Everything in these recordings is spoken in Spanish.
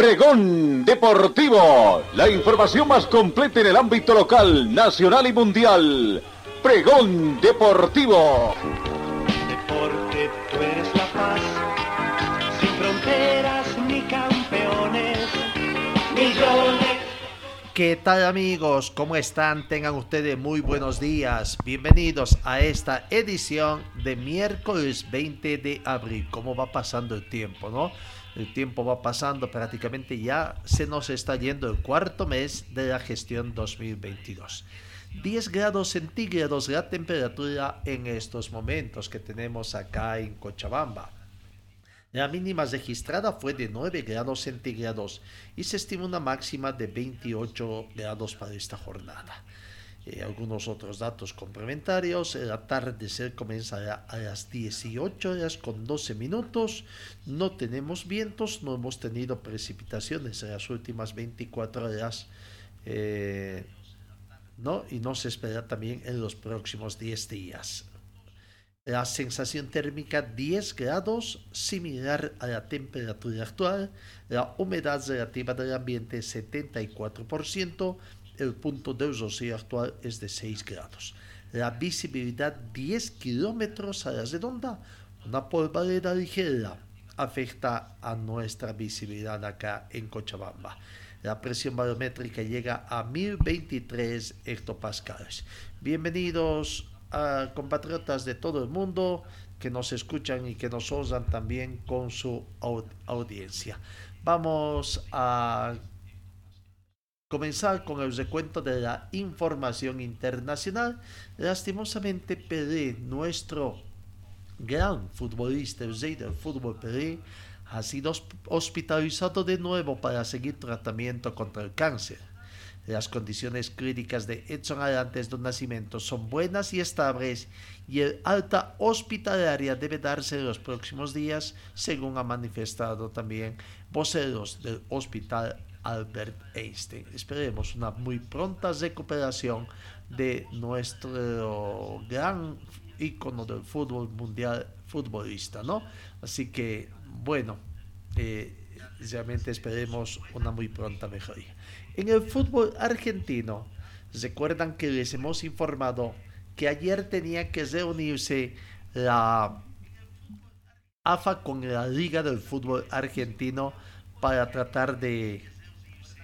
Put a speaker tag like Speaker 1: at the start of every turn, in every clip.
Speaker 1: Pregón Deportivo, la información más completa en el ámbito local, nacional y mundial. Pregón Deportivo.
Speaker 2: Deporte, tú eres la paz, sin fronteras ni campeones, millones.
Speaker 3: ¿Qué tal amigos? ¿Cómo están? Tengan ustedes muy buenos días. Bienvenidos a esta edición de miércoles 20 de abril. ¿Cómo va pasando el tiempo, no? El tiempo va pasando, prácticamente ya se nos está yendo el cuarto mes de la gestión 2022. 10 grados centígrados la temperatura en estos momentos que tenemos acá en Cochabamba. La mínima registrada fue de 9 grados centígrados y se estima una máxima de 28 grados para esta jornada. Eh, algunos otros datos complementarios. El atardecer comenzará a las 18 horas con 12 minutos. No tenemos vientos, no hemos tenido precipitaciones en las últimas 24 horas. Eh, ¿no? Y no se espera también en los próximos 10 días. La sensación térmica 10 grados, similar a la temperatura actual. La humedad relativa del ambiente 74% el punto de rocío actual es de 6 grados. La visibilidad 10 kilómetros a la redonda, una polvareda ligera afecta a nuestra visibilidad acá en Cochabamba. La presión barométrica llega a 1023 hectopascales. Bienvenidos compatriotas de todo el mundo que nos escuchan y que nos osan también con su audiencia. Vamos a comenzar con el recuento de la información internacional. Lastimosamente, Pelé, nuestro gran futbolista, el rey del fútbol Pelé, ha sido hospitalizado de nuevo para seguir tratamiento contra el cáncer. Las condiciones críticas de Edson antes de nacimiento son buenas y estables y el alta hospitalaria debe darse en los próximos días, según ha manifestado también voceros del Hospital Albert Einstein. Esperemos una muy pronta recuperación de nuestro gran ícono del fútbol mundial futbolista, ¿no? Así que, bueno, eh, realmente esperemos una muy pronta mejoría. En el fútbol argentino, recuerdan que les hemos informado que ayer tenía que reunirse la AFA con la Liga del Fútbol Argentino para tratar de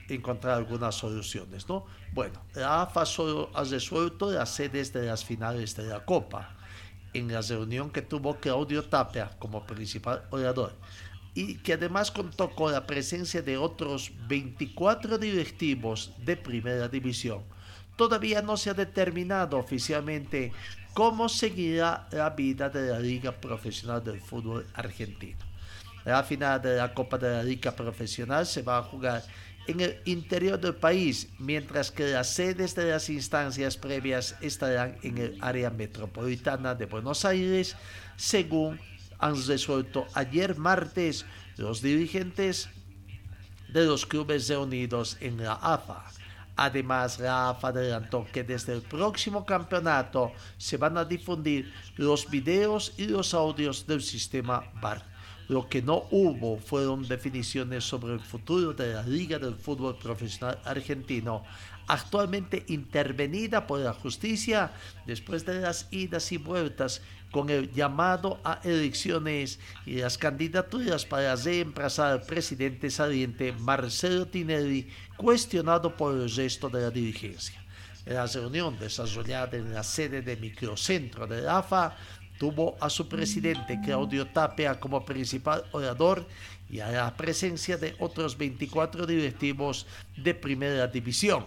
Speaker 3: encontrar algunas soluciones, ¿no? Bueno, la AFA solo ha resuelto las sedes de las finales de la Copa en la reunión que tuvo Claudio Tapia como principal orador y que además contó con la presencia de otros 24 directivos de primera división. Todavía no se ha determinado oficialmente cómo seguirá la vida de la Liga Profesional del Fútbol Argentino. La final de la Copa de la Liga Profesional se va a jugar en el interior del país, mientras que las sedes de las instancias previas estarán en el área metropolitana de Buenos Aires, según han resuelto ayer martes los dirigentes de los clubes reunidos en la AFA. Además, la AFA adelantó que desde el próximo campeonato se van a difundir los videos y los audios del sistema VAR lo que no hubo fueron definiciones sobre el futuro de la Liga del Fútbol Profesional Argentino, actualmente intervenida por la justicia después de las idas y vueltas con el llamado a elecciones y las candidaturas para reemplazar al presidente saliente Marcelo Tinelli, cuestionado por el resto de la dirigencia. En la reunión desarrollada en la sede de microcentro de la AFA, tuvo a su presidente Claudio Tapia como principal orador y a la presencia de otros 24 directivos de primera división,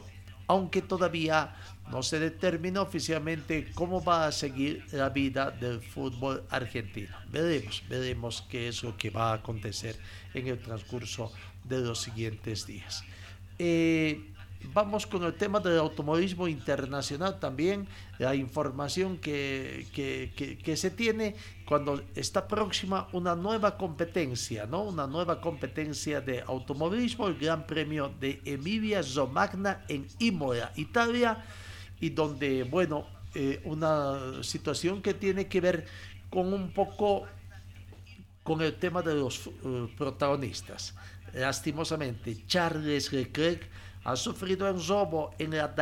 Speaker 3: aunque todavía no se determina oficialmente cómo va a seguir la vida del fútbol argentino. Veremos, veremos qué es lo que va a acontecer en el transcurso de los siguientes días. Eh, Vamos con el tema del automovilismo internacional también, la información que, que, se tiene cuando está próxima una nueva competencia, ¿no? Una nueva competencia de automovilismo, el Gran Premio de Emilia Romagna en Imola, Italia, y donde, bueno, eh, una situación que tiene que ver con un poco con el tema de los eh, protagonistas. Lastimosamente, Charles Leclerc ha sufrido un robo en la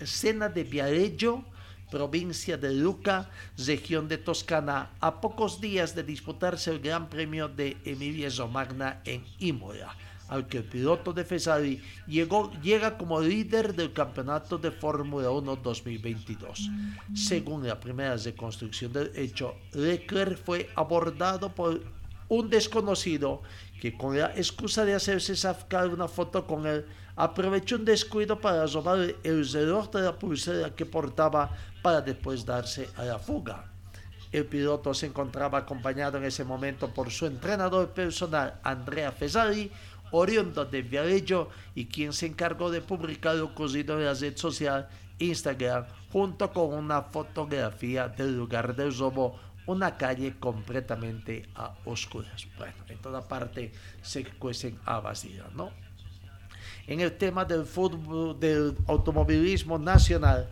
Speaker 3: escena de Viareggio, provincia de Luca, región de Toscana, a pocos días de disputarse el Gran Premio de Emilia Romagna en Imola, al que el piloto de Ferrari llegó, llega como líder del campeonato de Fórmula 1 2022. Según la primera reconstrucción del hecho, Leclerc fue abordado por un desconocido que con la excusa de hacerse sacar una foto con él, aprovechó un descuido para robar el reloj de la pulsera que portaba para después darse a la fuga. El piloto se encontraba acompañado en ese momento por su entrenador personal, Andrea Fesari, oriundo de Viareggio y quien se encargó de publicar lo ocurrido en la red social Instagram junto con una fotografía del lugar del robo una calle completamente a oscuras. Bueno, en toda parte se cuecen habas, ¿no? En el tema del fútbol, del automovilismo nacional,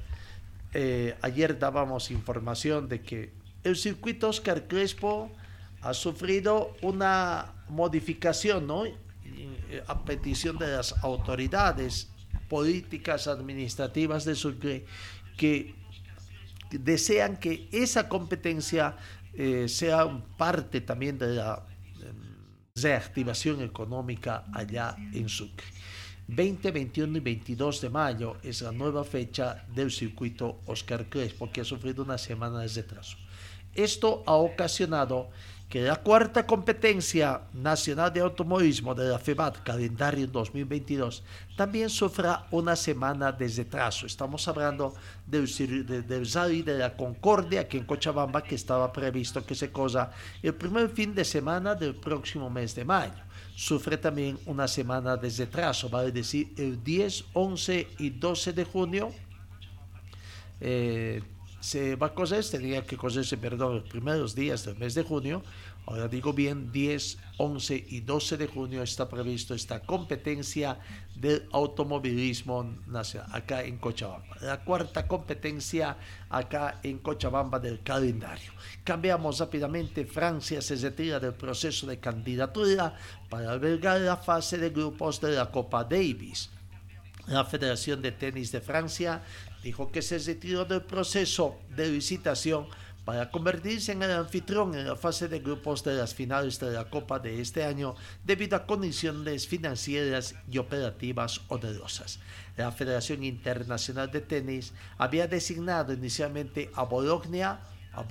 Speaker 3: eh, ayer dábamos información de que el circuito Oscar Crespo ha sufrido una modificación, ¿no? A petición de las autoridades políticas administrativas de Sucre que desean que esa competencia eh, sea parte también de la em, reactivación económica allá en Sucre. 20, 21 y 22 de mayo es la nueva fecha del circuito Oscar Crespo, que ha sufrido una semana de retraso. Esto ha ocasionado que la cuarta competencia nacional de automovilismo de la FEBAT, calendario 2022, también sufra una semana de retraso. Estamos hablando del, del de la Concordia aquí en Cochabamba, que estaba previsto que se cosa el primer fin de semana del próximo mes de mayo. Sufre también una semana de retraso, vale decir, el 10, 11 y 12 de junio. Eh, se va a coser, tenía que coserse, perdón, los primeros días del mes de junio. Ahora digo bien, 10, 11 y 12 de junio está previsto esta competencia del automovilismo nacional acá en Cochabamba. La cuarta competencia acá en Cochabamba del calendario. Cambiamos rápidamente. Francia se retira del proceso de candidatura para albergar la fase de grupos de la Copa Davis. La Federación de Tenis de Francia dijo que se retiró del proceso de licitación para convertirse en el anfitrión en la fase de grupos de las finales de la Copa de este año debido a condiciones financieras y operativas onerosas. La Federación Internacional de Tenis había designado inicialmente a Bologna, a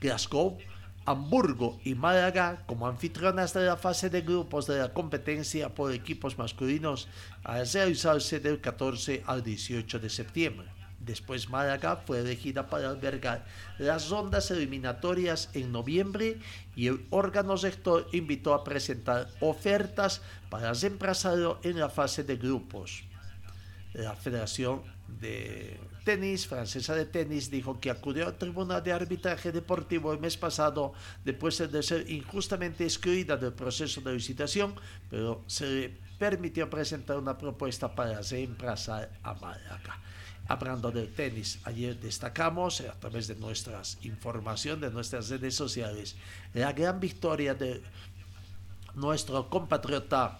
Speaker 3: Glasgow, Hamburgo y Málaga como anfitrionas de la fase de grupos de la competencia por equipos masculinos a realizarse del 14 al 18 de septiembre. Después Málaga fue elegida para albergar las rondas eliminatorias en noviembre y el órgano rector invitó a presentar ofertas para reemplazarlo en la fase de grupos. La Federación de Tenis, francesa de tenis, dijo que acudió al Tribunal de Arbitraje Deportivo el mes pasado después de ser injustamente excluida del proceso de licitación, pero se le permitió presentar una propuesta para reemplazar a Málaga. Hablando del tenis, ayer destacamos a través de nuestras información, de nuestras redes sociales, la gran victoria de nuestro compatriota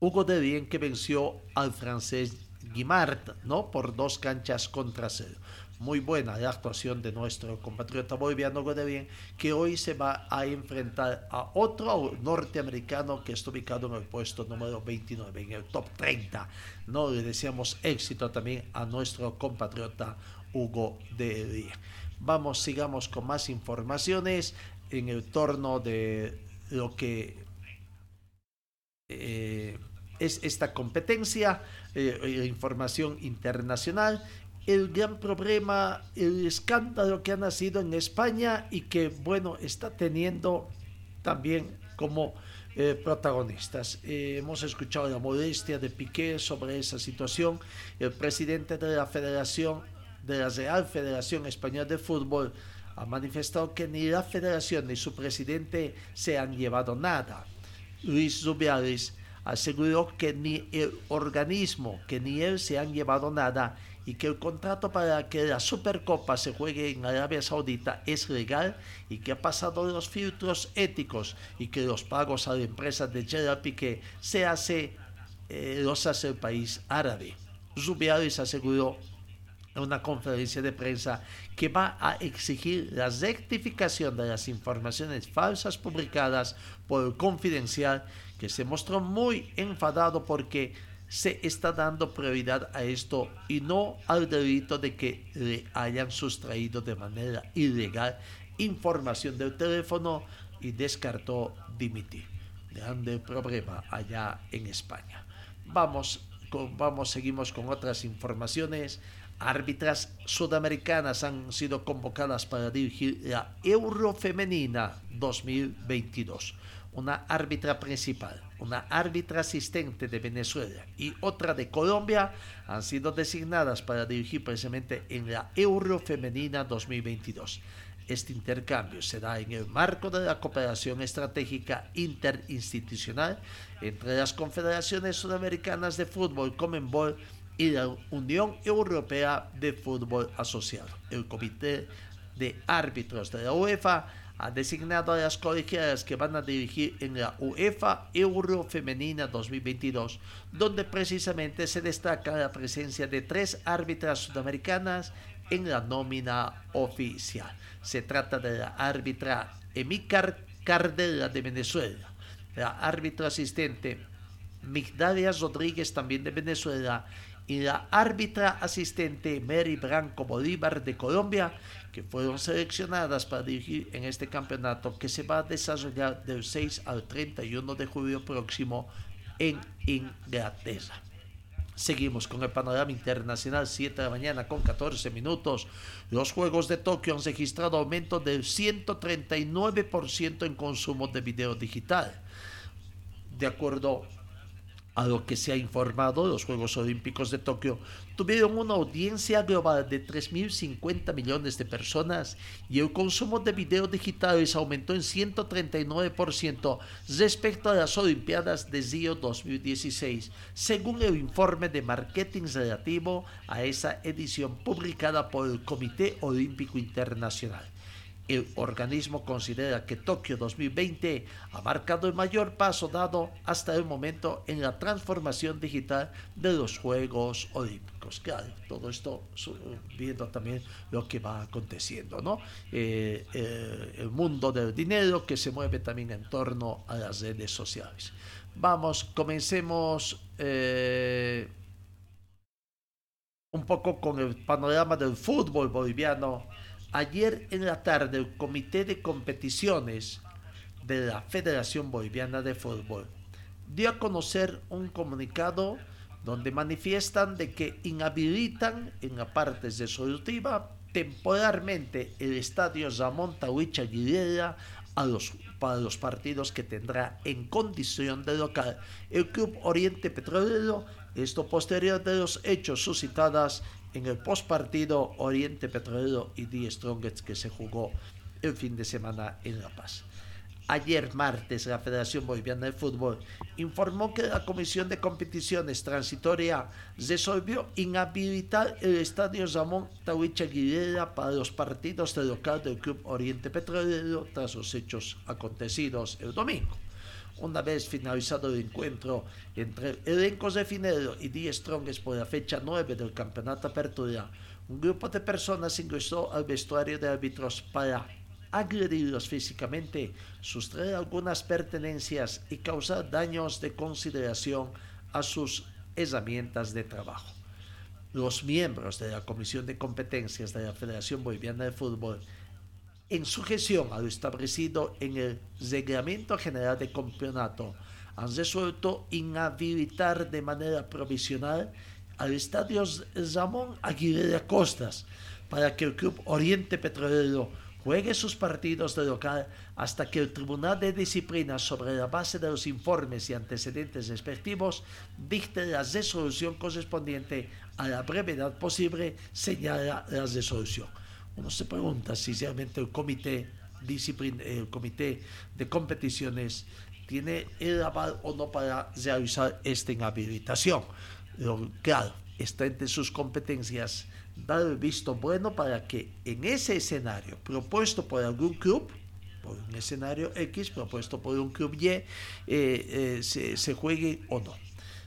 Speaker 3: Hugo de Bien que venció al francés Guimard, ¿no? Por dos canchas contra cero. Muy buena la actuación de nuestro compatriota boliviano Bien, que hoy se va a enfrentar a otro norteamericano que está ubicado en el puesto número 29, en el top 30. No le deseamos éxito también a nuestro compatriota Hugo de. Vamos, sigamos con más informaciones en el torno de lo que eh, es esta competencia, eh, información internacional, el gran problema, el escándalo que ha nacido en España y que, bueno, está teniendo también como eh, protagonistas. Eh, hemos escuchado la modestia de Piqué sobre esa situación. El presidente de la Federación, de la Real Federación Española de Fútbol, ha manifestado que ni la federación ni su presidente se han llevado nada. Luis Zubialis aseguró que ni el organismo, que ni él se han llevado nada y que el contrato para que la Supercopa se juegue en Arabia Saudita es legal y que ha pasado los filtros éticos y que los pagos a la empresa de Gerard Piqué se hace, eh, los hace el país árabe. Zubialis aseguró en una conferencia de prensa que va a exigir la rectificación de las informaciones falsas publicadas por el Confidencial, que se mostró muy enfadado porque se está dando prioridad a esto y no al delito de que le hayan sustraído de manera ilegal información del teléfono y descartó dimitir. Grande problema allá en España. Vamos, con, vamos, seguimos con otras informaciones. Árbitras sudamericanas han sido convocadas para dirigir la Eurofemenina 2022 una árbitra principal, una árbitra asistente de Venezuela y otra de Colombia han sido designadas para dirigir precisamente en la Euro Femenina 2022. Este intercambio se da en el marco de la cooperación estratégica interinstitucional entre las confederaciones sudamericanas de fútbol Comenbol y la Unión Europea de Fútbol Asociado. El Comité de Árbitros de la UEFA ha designado a las colegiadas que van a dirigir en la UEFA Euro Femenina 2022, donde precisamente se destaca la presencia de tres árbitras sudamericanas en la nómina oficial. Se trata de la árbitra Emícar Cardela de Venezuela, la árbitra asistente Migdalia Rodríguez también de Venezuela y la árbitra asistente Mary Branco Bolívar de Colombia, que fueron seleccionadas para dirigir en este campeonato que se va a desarrollar del 6 al 31 de julio próximo en Inglaterra. Seguimos con el panorama internacional, 7 de la mañana con 14 minutos. Los Juegos de Tokio han registrado aumento del 139% en consumo de video digital. De acuerdo a lo que se ha informado, los Juegos Olímpicos de Tokio tuvieron una audiencia global de 3.050 millones de personas y el consumo de videos digitales aumentó en 139% respecto a las Olimpiadas de Río 2016, según el informe de marketing relativo a esa edición publicada por el Comité Olímpico Internacional. El organismo considera que Tokio 2020 ha marcado el mayor paso dado hasta el momento en la transformación digital de los Juegos Olímpicos. Claro, todo esto viendo también lo que va aconteciendo, ¿no? Eh, eh, el mundo del dinero que se mueve también en torno a las redes sociales. Vamos, comencemos eh, un poco con el panorama del fútbol boliviano Ayer en la tarde el Comité de Competiciones de la Federación Boliviana de Fútbol dio a conocer un comunicado donde manifiestan de que inhabilitan en la parte resolutiva temporalmente el estadio Ramón Tahuicha Aguilera para los partidos que tendrá en condición de local. El Club Oriente Petrolero, esto posterior de los hechos suscitados en el postpartido Oriente Petrolero y The Strongest que se jugó el fin de semana en La Paz. Ayer martes, la Federación Boliviana de Fútbol informó que la Comisión de Competiciones Transitoria resolvió inhabilitar el estadio Ramón Tahuicha Aguilera para los partidos de local del Club Oriente Petrolero tras los hechos acontecidos el domingo. Una vez finalizado el encuentro entre elencos de Finero y Die Strongest por la fecha 9 del Campeonato Apertura, un grupo de personas ingresó al vestuario de árbitros para agredirlos físicamente, sustraer algunas pertenencias y causar daños de consideración a sus herramientas de trabajo. Los miembros de la Comisión de Competencias de la Federación Boliviana de Fútbol en sujeción a lo establecido en el Reglamento General de Campeonato, han resuelto inhabilitar de manera provisional al Estadio Ramón Aguilera Costas para que el Club Oriente Petrolero juegue sus partidos de local hasta que el Tribunal de Disciplina, sobre la base de los informes y antecedentes respectivos, dicte la resolución correspondiente a la brevedad posible, señala la resolución. Uno se pregunta si realmente el comité, el comité de competiciones tiene el aval o no para realizar esta inhabilitación. claro, está entre sus competencias dar el visto bueno para que en ese escenario propuesto por algún club, por un escenario X propuesto por un club Y, eh, eh, se, se, juegue o no.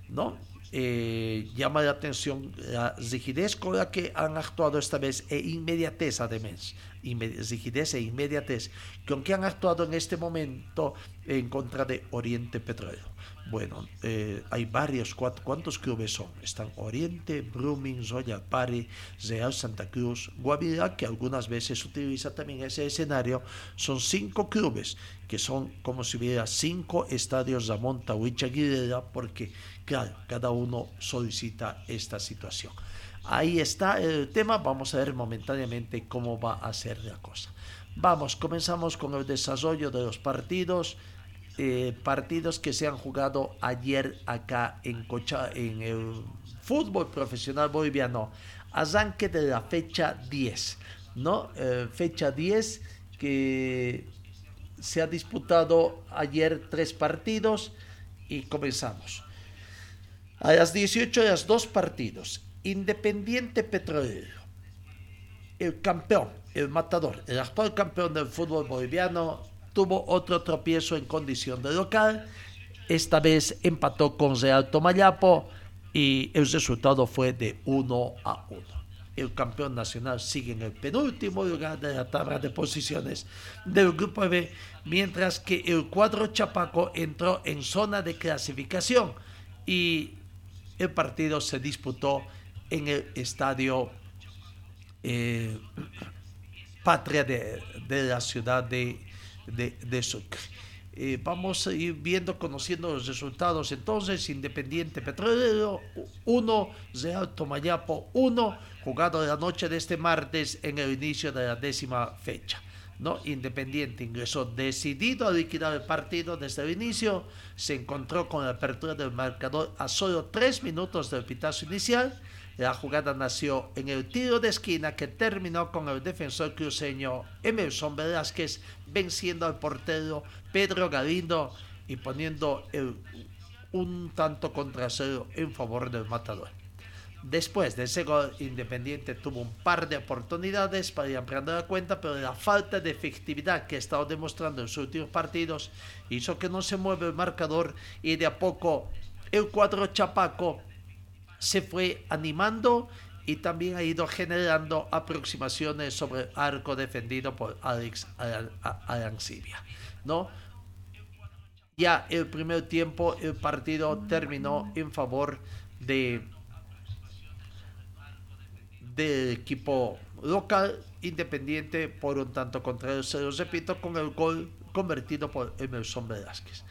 Speaker 3: ¿no? Eh, llama la atención la rigidez con la que han actuado esta vez e inmediatez además, rigidez e inmediatez con que han actuado en este momento en contra de Oriente Petróleo. Bueno, eh, hay varios, ¿cuántos clubes son? Están Oriente, Brumming, Royal Party, Real Santa Cruz, Guavirá, que algunas veces utiliza también ese escenario. Son cinco clubes, que son como si hubiera cinco estadios Ramón Tahuicha Aguilera, porque, claro, cada uno solicita esta situación. Ahí está el tema, vamos a ver momentáneamente cómo va a ser la cosa. Vamos, comenzamos con el desarrollo de los partidos. Eh, partidos que se han jugado ayer acá en el fútbol profesional boliviano. Arranque de la fecha 10, ¿no? Eh, fecha 10 que se ha disputado ayer tres partidos y comenzamos. A las 18 horas, dos partidos. Independiente Petrolero. El campeón, el matador, el actual campeón del fútbol boliviano, tuvo otro tropiezo en condición de local. Esta vez empató con Real Tomayapo y el resultado fue de 1 a 1. El campeón nacional sigue en el penúltimo lugar de la tabla de posiciones del grupo B, mientras que el cuadro Chapaco entró en zona de clasificación y el partido se disputó en el estadio eh, Patria de, la ciudad de de, de Sucre. Eh, vamos a ir viendo, conociendo los resultados. Entonces, Independiente Petrolero 1, Real Tomayapo 1, jugado la noche de este martes en el inicio de la décima fecha. ¿No? Independiente ingresó decidido a liquidar el partido desde el inicio, se encontró con la apertura del marcador a solo tres minutos del pitazo inicial la jugada nació en el tiro de esquina que terminó con el defensor cruceño Emerson Velázquez venciendo al portero Pedro Galindo y poniendo un tanto contra cero en favor del matador. Después de ese gol, Independiente tuvo un par de oportunidades para ir ampliando la cuenta, pero la falta de efectividad que ha estado demostrando en sus últimos partidos hizo que no se mueva el marcador y de a poco el cuadro chapaco se fue animando y también ha ido generando aproximaciones sobre el arco defendido por Alex Arancibia. ¿no? Ya el primer tiempo el partido terminó en favor de del equipo local independiente por un tanto contrario, se lo repito, con el gol convertido por Emerson Velázquez.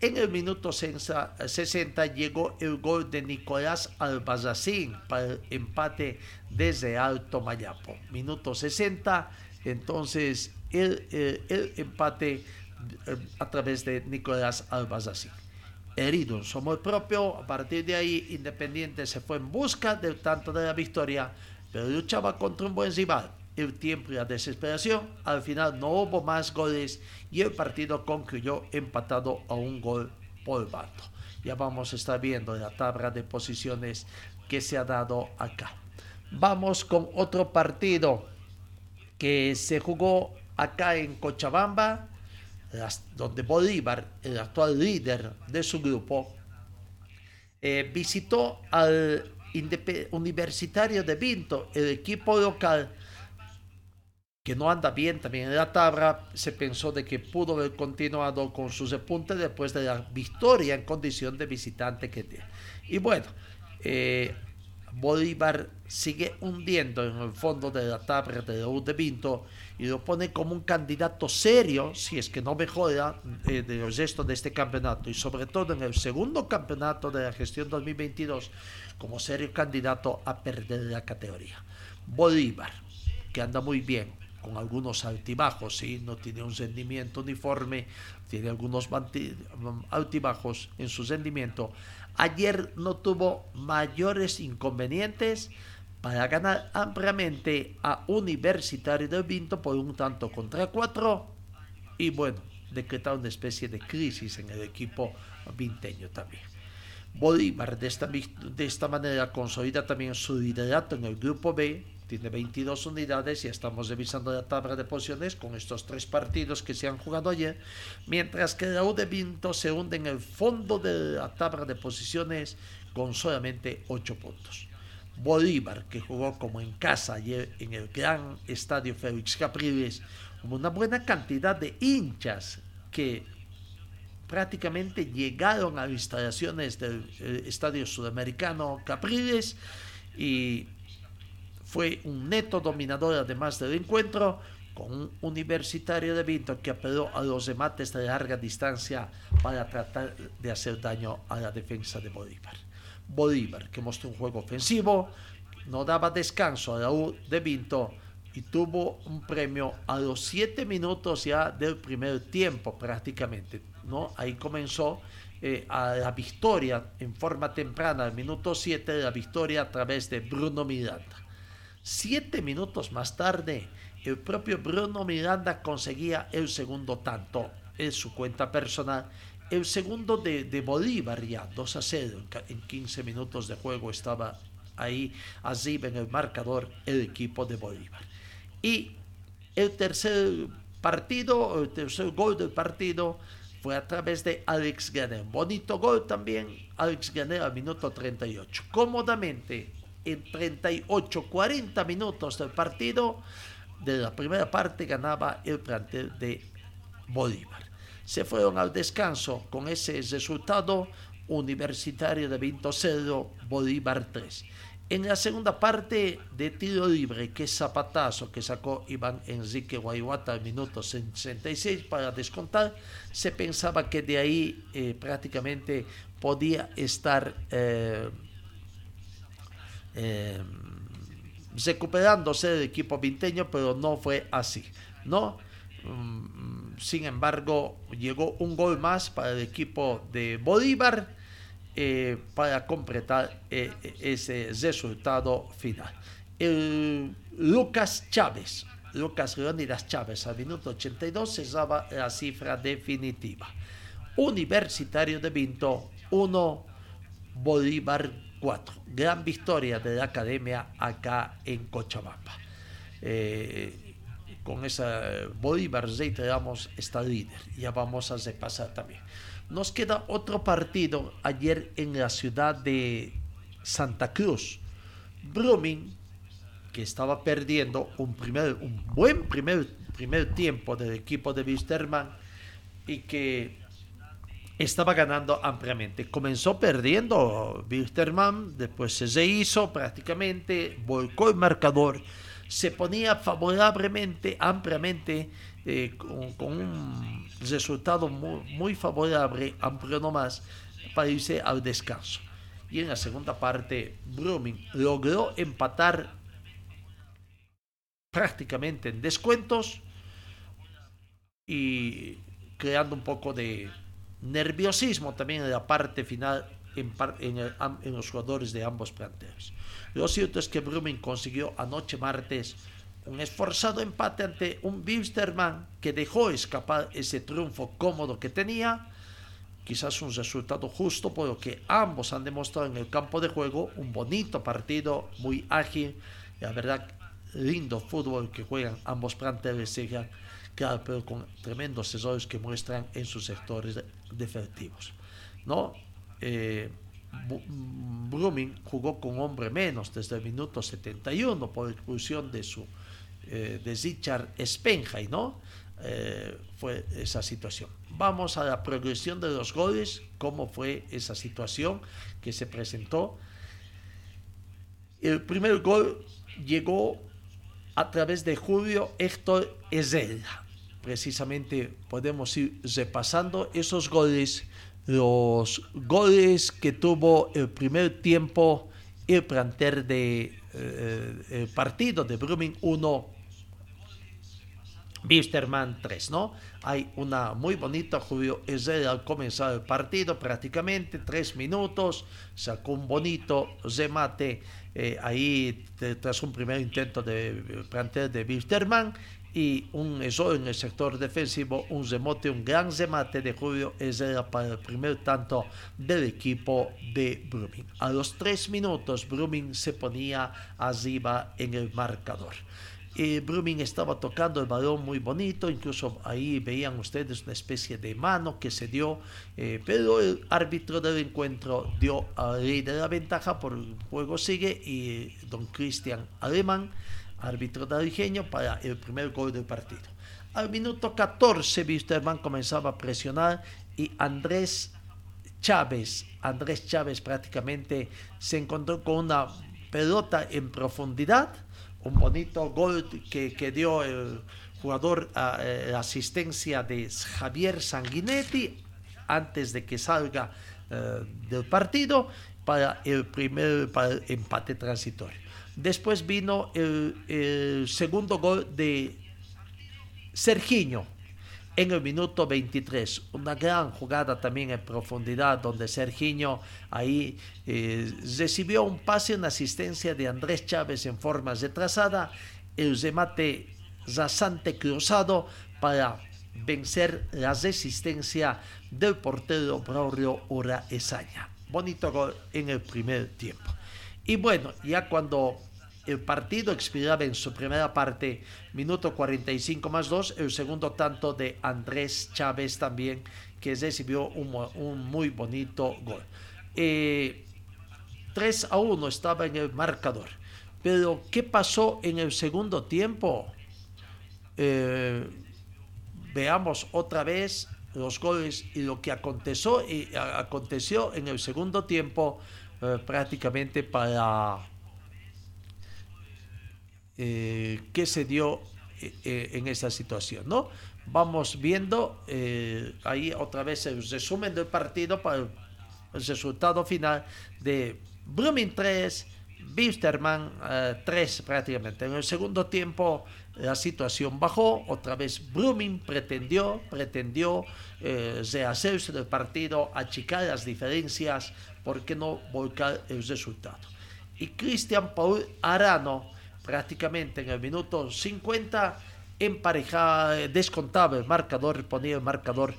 Speaker 3: En el minuto 60 llegó el gol de Nicolás Albazacín para el empate desde Alto Mayapo. Minuto 60, entonces el, el, empate eh, a través de Nicolás Albazacín. Herido en su propio, a partir de ahí Independiente se fue en busca del tanto de la victoria, pero luchaba contra un buen rival el tiempo y la desesperación. Al final no hubo más goles y el partido concluyó empatado a un gol por bando. Ya vamos a estar viendo la tabla de posiciones que se ha dado acá. Vamos con otro partido que se jugó acá en Cochabamba, donde Bolívar, el actual líder de su grupo, eh, visitó al Universitario de Vinto, el equipo local que no anda bien también en la tabla, se pensó de que pudo haber continuado con sus repuntes después de la victoria en condición de visitante que tiene. Y bueno, eh, Bolívar sigue hundiendo en el fondo de la tabla de la U de Vinto y lo pone como un candidato serio, si es que no mejora, eh, de los de este campeonato y sobre todo en el segundo campeonato de la gestión 2022 como serio candidato a perder la categoría. Bolívar, que anda muy bien, con algunos altibajos, ¿sí? no tiene un rendimiento uniforme, tiene algunos altibajos en su rendimiento. Ayer no tuvo mayores inconvenientes para ganar ampliamente a Universitario de Vinto por un tanto contra cuatro y bueno, decretar una especie de crisis en el equipo vinteño también. Bolívar de esta, de esta manera consolida también su liderato en el grupo B, tiene 22 unidades y estamos revisando la tabla de posiciones con estos tres partidos que se han jugado ayer, mientras que la U de Vinto se hunde en el fondo de la tabla de posiciones con solamente 8 puntos. Bolívar, que jugó como en casa ayer en el gran estadio Félix Capriles, como una buena cantidad de hinchas que prácticamente llegaron a las instalaciones del eh, Estadio Sudamericano Capriles y fue un neto dominador además del encuentro con un universitario de Vinto que apeló a los remates de larga distancia para tratar de hacer daño a la defensa de Bolívar. Bolívar, que mostró un juego ofensivo, no daba descanso a la U de Vinto y tuvo un premio a los siete minutos ya del primer tiempo prácticamente. ¿No? Ahí comenzó eh, la victoria en forma temprana, al minuto 7, la victoria a través de Bruno Miranda. Siete minutos más tarde, el propio Bruno Miranda conseguía el segundo tanto en su cuenta personal. El segundo de, Bolívar ya, 2 a 0, en 15 minutos de juego estaba ahí arriba en el marcador el equipo de Bolívar. Y el tercer partido, el tercer gol del partido fue a través de Alex Ganer. Bonito gol también, Alex Ganer al minuto 38. Cómodamente, en 38, 40 minutos del partido, de la primera parte ganaba el plantel de Bolívar. Se fueron al descanso con ese resultado universitario de Vinto 0, Bolívar 3. En la segunda parte de tiro libre, que zapatazo que sacó Iván Enrique Guayuata al minuto 66 para descontar, se pensaba que de ahí eh, prácticamente podía estar eh, eh, recuperándose el equipo vinteño, pero no fue así, ¿no? Mm, sin embargo, llegó un gol más para el equipo de Bolívar eh, para completar eh, ese resultado final. Lucas Chávez, Lucas Leonidas Chávez, al minuto 82 cerraba la cifra definitiva. Universitario de Vinto 1, Bolívar 4. Gran victoria de la academia acá en Cochabamba. Eh, con esa Bolívar reiteramos está líder. Ya vamos a repasar también. Nos queda otro partido ayer en la ciudad de Santa Cruz. Brumming, que estaba perdiendo un, primer, un buen primer, primer tiempo del equipo de Wisterman y que estaba ganando ampliamente. Comenzó perdiendo Wisterman, después se hizo prácticamente, volcó el marcador, se ponía favorablemente, ampliamente, eh, con un resultado muy, favorable, amplio nomás, para irse al descanso. Y en la segunda parte, Brumming logró empatar prácticamente en descuentos y creando un poco de nerviosismo también en la parte final en, en, los jugadores de ambos planteles. Lo cierto es que Brumming consiguió anoche martes un esforzado empate ante un Wilstermann que dejó escapar ese triunfo cómodo que tenía. Quizás un resultado justo por lo que ambos han demostrado en el campo de juego un bonito partido, muy ágil, la verdad lindo fútbol que juegan ambos planteles, claro, pero con tremendos errores que muestran en sus sectores defensivos. ¿no? Eh, jugó con hombre menos desde el minuto 71 por expulsión de su eh, de Richard Spenjay, ¿no? Eh, fue esa situación. Vamos a la progresión de los goles, cómo fue esa situación que se presentó. El primer gol llegó a través de Julio Héctor Ezela. Precisamente podemos ir repasando esos goles, los goles que tuvo el primer tiempo el planter de eh, partido de Brumming 1 Bisterman 3, ¿no? Hay una muy bonita, Julio Ezera al comenzar el partido, prácticamente tres minutos, sacó un bonito remate eh, ahí tras un primer intento de plantel de Bisterman y un eso en el sector defensivo, un remote, un gran remate de Julio Ezera para el primer tanto del equipo de Brumming. A los tres minutos, Brumming se ponía arriba en el marcador. Eh, Brumming estaba tocando el balón muy bonito, incluso ahí veían ustedes una especie de mano que se dio, eh, pero el árbitro del encuentro dio a de la ventaja por el juego sigue y don Cristian Alemán, árbitro Ingenio, para el primer gol del partido. Al minuto 14, Wisterman comenzaba a presionar y Andrés Chávez, Andrés Chávez prácticamente se encontró con una pelota en profundidad un bonito gol que, que dio el jugador, a, eh, asistencia de Javier Sanguinetti antes de que salga eh, del partido para el primer empate transitorio. Después vino el, el segundo gol de Sergiño en el minuto 23. Una gran jugada también en profundidad donde Serginho ahí eh, recibió un pase, una asistencia de Andrés Chávez en forma retrasada, el remate rasante cruzado para vencer la resistencia del portero Braulio Ura Esaña. Bonito gol en el primer tiempo. Y bueno, ya cuando el partido expiraba en su primera parte, minuto 45 más 2, el segundo tanto de Andrés Chávez también, que recibió un, muy bonito gol. 3 eh, a 1 estaba en el marcador. Pero, ¿qué pasó en el segundo tiempo? Eh, veamos otra vez los goles y lo que aconteció, y aconteció en el segundo tiempo eh, prácticamente para eh, qué se dio eh, eh, en esa situación, ¿no? Vamos viendo ahí otra vez el resumen del partido para el, resultado final de Blooming 3, Bisterman 3 prácticamente. En el segundo tiempo la situación bajó, otra vez Blooming pretendió, pretendió rehacerse del partido, achicar las diferencias, ¿por qué no volcar el resultado? Y Cristian Paul Arano prácticamente en el minuto 50 emparejaba, descontaba el marcador, ponía el marcador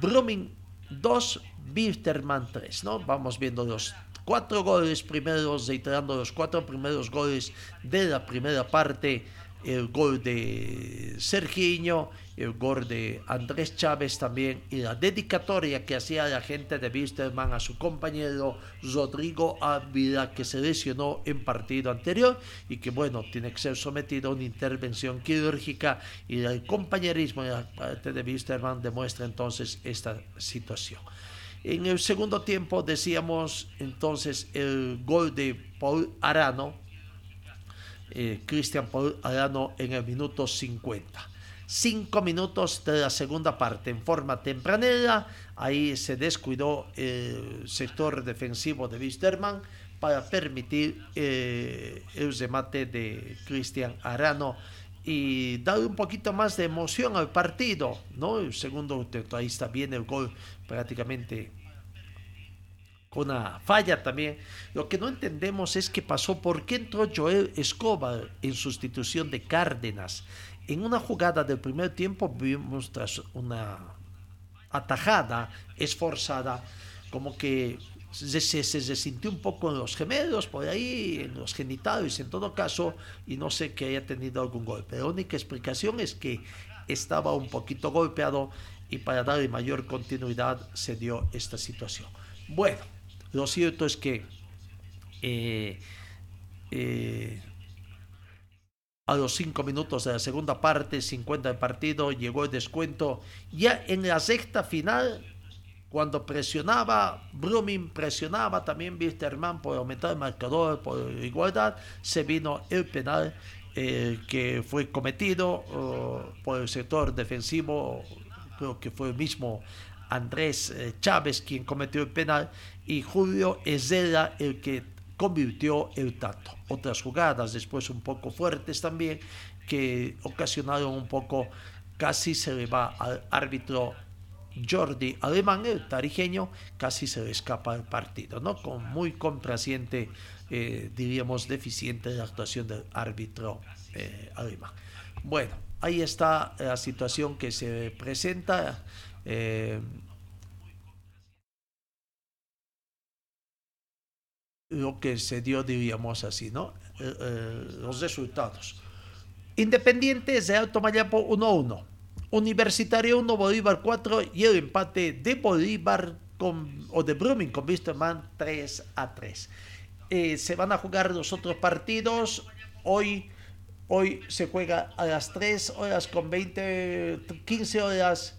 Speaker 3: Brumming 2, Bisterman 3, ¿no? Vamos viendo los cuatro goles primeros, reiterando los cuatro primeros goles de la primera parte el gol de Sergiño, el gol de Andrés Chávez también y la dedicatoria que hacía la gente de Wisterman a su compañero Rodrigo Ávila que se lesionó en partido anterior y que bueno, tiene que ser sometido a una intervención quirúrgica y el compañerismo de la parte de Wisterman demuestra entonces esta situación. En el segundo tiempo decíamos entonces el gol de Paul Arano eh, Cristian Paul Arano en el minuto 50. Cinco minutos de la segunda parte en forma tempranera. Ahí se descuidó el sector defensivo de Wisterman para permitir eh, el remate de Cristian Arano y dar un poquito más de emoción al partido, ¿no? El segundo, ahí está bien el gol prácticamente con una falla también. Lo que no entendemos es qué pasó, por qué entró Joel Escobar en sustitución de Cárdenas. En una jugada del primer tiempo vimos tras una atajada esforzada, como que se, se, se, sintió un poco en los gemelos, por ahí, en los genitales, en todo caso, y no sé que haya tenido algún golpe. La única explicación es que estaba un poquito golpeado y para darle mayor continuidad se dio esta situación. Bueno, lo cierto es que eh, eh, a los cinco minutos de la segunda parte, 50 del partido, llegó el descuento. Ya en la sexta final, cuando presionaba, Brumming presionaba también Wisterman por aumentar el marcador, por igualdad, se vino el penal eh, que fue cometido oh, por el sector defensivo, creo que fue el mismo Andrés Chávez quien cometió el penal y Julio Ezela el que convirtió el tanto. Otras jugadas después un poco fuertes también que ocasionaron un poco, casi se le va al árbitro Jordi Alemán, el tarijeño, casi se le escapa el partido, ¿no? Con muy complaciente, eh, diríamos, deficiente la actuación del árbitro eh, alemán. Bueno, ahí está la situación que se presenta. Eh, lo que se dio, diríamos así, ¿no? los resultados. Independiente de Alto Mayapo 1-1. Universitario 1, Bolívar 4 y el empate de Bolívar con, o de Brumming con Wisterman 3 a 3. Eh, se van a jugar los otros partidos. Hoy, hoy se juega a las 3 horas con 20, 15 horas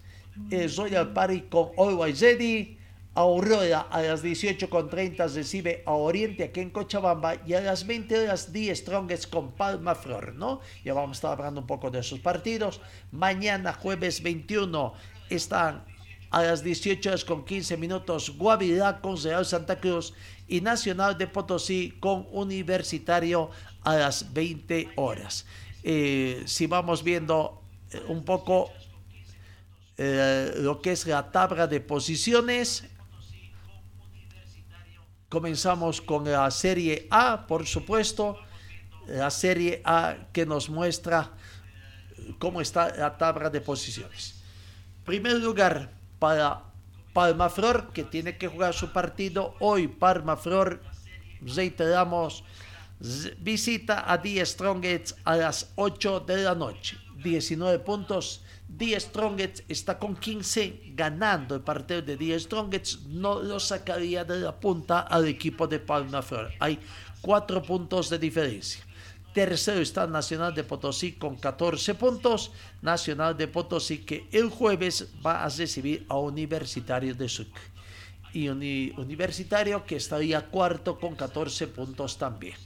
Speaker 3: eh, Royal Party con Always Ready. Aurora a las 18.30 recibe a Oriente aquí en Cochabamba y a las 20 horas The Strongest con Palma Flor, ¿no? Ya vamos a estar hablando un poco de esos partidos. Mañana, jueves 21, están a las 18 horas con 15 minutos Guavirá con Real Santa Cruz y Nacional de Potosí con Universitario a las 20 horas. Eh, si vamos viendo eh, un poco eh, lo que es la tabla de posiciones, Comenzamos con la Serie A, por supuesto, la Serie A que nos muestra cómo está la tabla de posiciones. Primer lugar para Palma Flor, que tiene que jugar su partido hoy. Palma Flor, reiteramos, visita a Die Strongets a las 8 de la noche. 19 puntos Die Strongets está con 15 ganando el partido de Die Strongets. No lo sacaría de la punta al equipo de Palma Flor. Hay 4 puntos de diferencia. Tercero está Nacional de Potosí con 14 puntos. Nacional de Potosí que el jueves va a recibir a Universitario de Sucre. Y Universitario que estaría cuarto con 14 puntos también.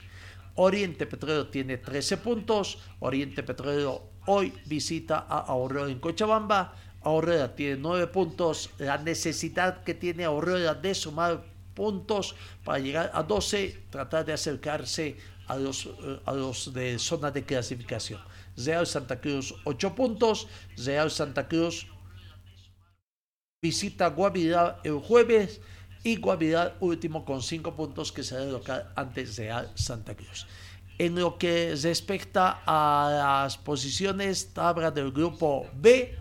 Speaker 3: Oriente Petrolero tiene 13 puntos. Oriente Petrolero Hoy visita a Aurora en Cochabamba. Aurora tiene nueve puntos. La necesidad que tiene Aurora de sumar puntos para llegar a 12, tratar de acercarse a los, eh, a los de zona de clasificación. Real Santa Cruz 8 puntos. Real Santa Cruz visita Guavirá el jueves y Guavirá último con 5 puntos que será local antes Real Santa Cruz. En lo que respecta a las posiciones, tabla del grupo B,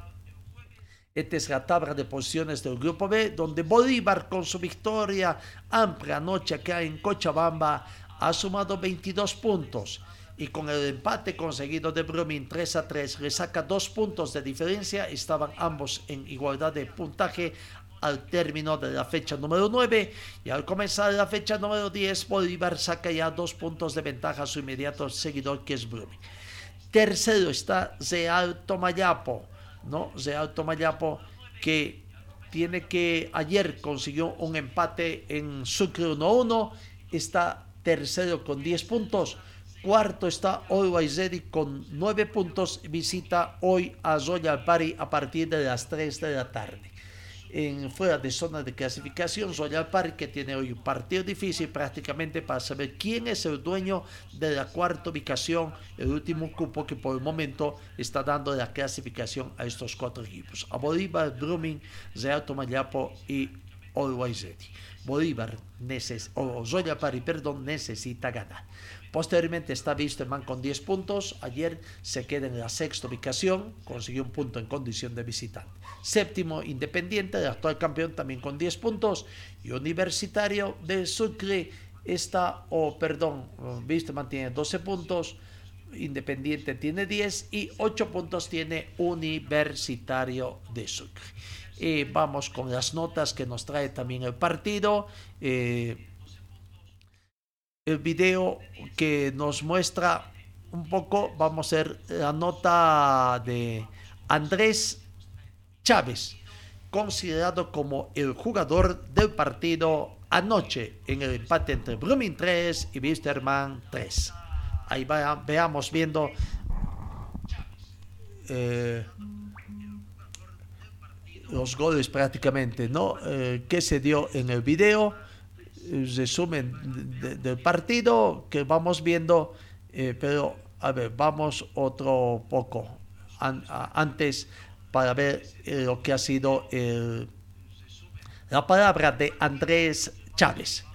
Speaker 3: esta es la tabla de posiciones del grupo B, donde Bolívar con su victoria amplia anoche acá en Cochabamba ha sumado 22 puntos. Y con el empate conseguido de Brumming 3 a 3 le saca dos puntos de diferencia, estaban ambos en igualdad de puntaje al término de la fecha número 9 y al comenzar la fecha número 10 Bolívar saca ya dos puntos de ventaja a su inmediato seguidor que es Brumming. Tercero está Real Tomayapo, ¿no? Real Tomayapo que tiene que ayer consiguió un empate en Sucre 1-1, está tercero con 10 puntos. Cuarto está Always Ready con 9 puntos. Visita hoy a Royal Party a partir de las 3 de la tarde en fuera de zona de clasificación. Royal Park que tiene hoy un partido difícil prácticamente para saber quién es el dueño de la cuarta ubicación, el último cupo que por el momento está dando la clasificación a estos cuatro equipos. A Bolívar, Brumming, Real Tomayapo y Always Ready. Bolívar neces Party, perdón, necesita ganar. Posteriormente está Wisterman con 10 puntos. Ayer se queda en la sexta ubicación, consiguió un punto en condición de visitante. Séptimo, Independiente, el actual campeón, también con 10 puntos. Y Universitario de Sucre está, o perdón, Wisterman tiene 12 puntos. Independiente tiene 10 y 8 puntos tiene Universitario de Sucre. Eh, vamos con las notas que nos trae también el partido. Eh, el video que nos muestra un poco, vamos a ver la nota de Andrés Chávez, considerado como el jugador del partido anoche en el empate entre Brumming 3 y Wisterman 3. Ahí veamos viendo eh, los goles prácticamente, ¿no? Eh, que se dio en el video resumen del partido que vamos viendo, eh, pero a ver, vamos otro poco antes para ver eh, lo que ha sido la palabra de Andrés Chávez.